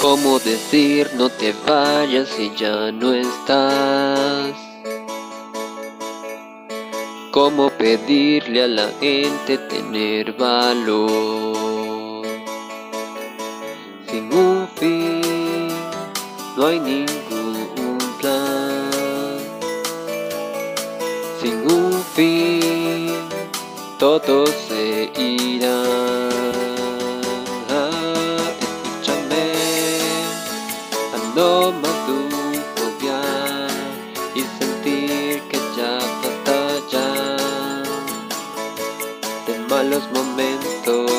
¿Cómo decir no te vayas si ya no estás? ¿Cómo pedirle a la gente tener valor? Sin un fin no hay ningún plan. Sin un fin todo se irá. Sentir que ya basta de malos momentos.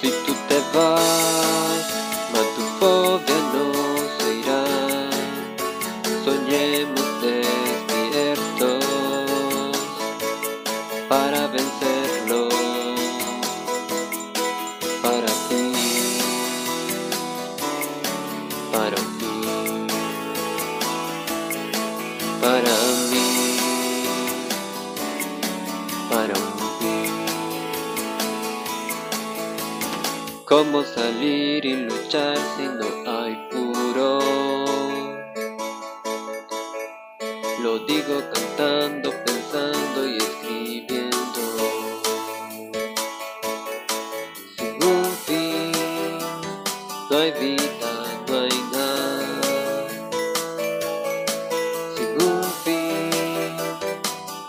Si tú te vas, fobia no se irá. Soñemos despiertos para mí, para mí. ¿Cómo salir y luchar si no hay furor? Lo digo cantando, pensando y escribiendo. Sin un fin, no hay vida.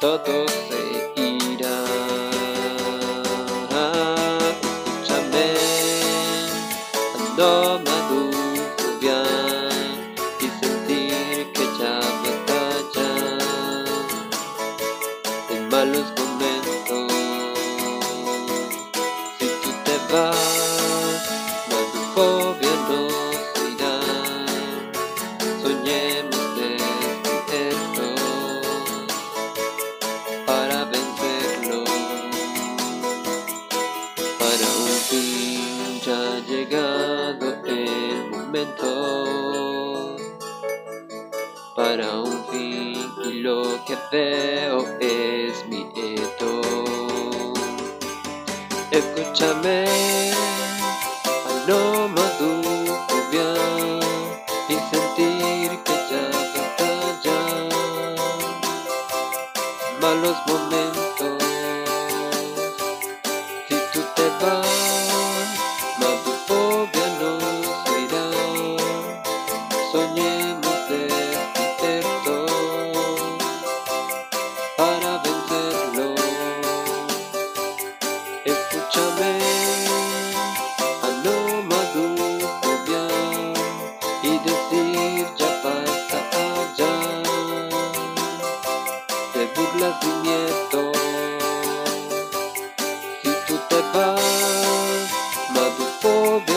Todo se irá. Escúchame, ando madura y sentir que ya me está en malos momentos. Para un fin y lo que veo es mi eto. Escúchame, al no maduro y sentir que ya está ya malos momentos. Si tú te vas burlas de miedo si tú te vas, madufobia no